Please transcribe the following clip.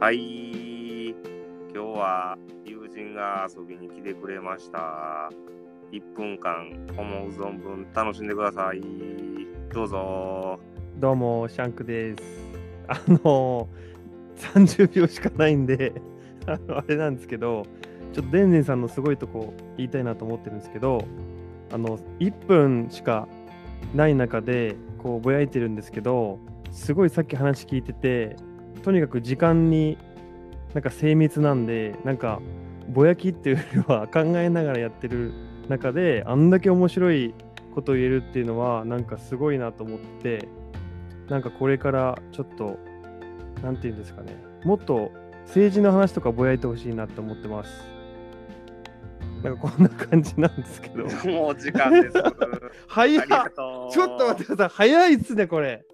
はい。今日は友人が遊びに来てくれました。1分間思う存分楽しんでください。どうぞ。どうも、シャンクです。あの、30秒しかないんで、あのあれなんですけど、ちょっとデンゼンさんのすごいとこ言いたいなと思ってるんですけど、あの、1分しかない中で、こう、ぼやいてるんですけど、すごいさっき話聞いてて、とにかく時間になんか精密なんで、なんか、ぼやきっていうよりは考えながらやってる中で、あんだけ面白いことを言えるっていうのは、なんかすごいなと思って、なんかこれからちょっと、なんていうんですかね、もっと政治の話とかぼやいてほしいなと思ってます。なんかこんな感じなんですけど。もう時間です。早っ。ちょっと待ってください。早いっすね、これ。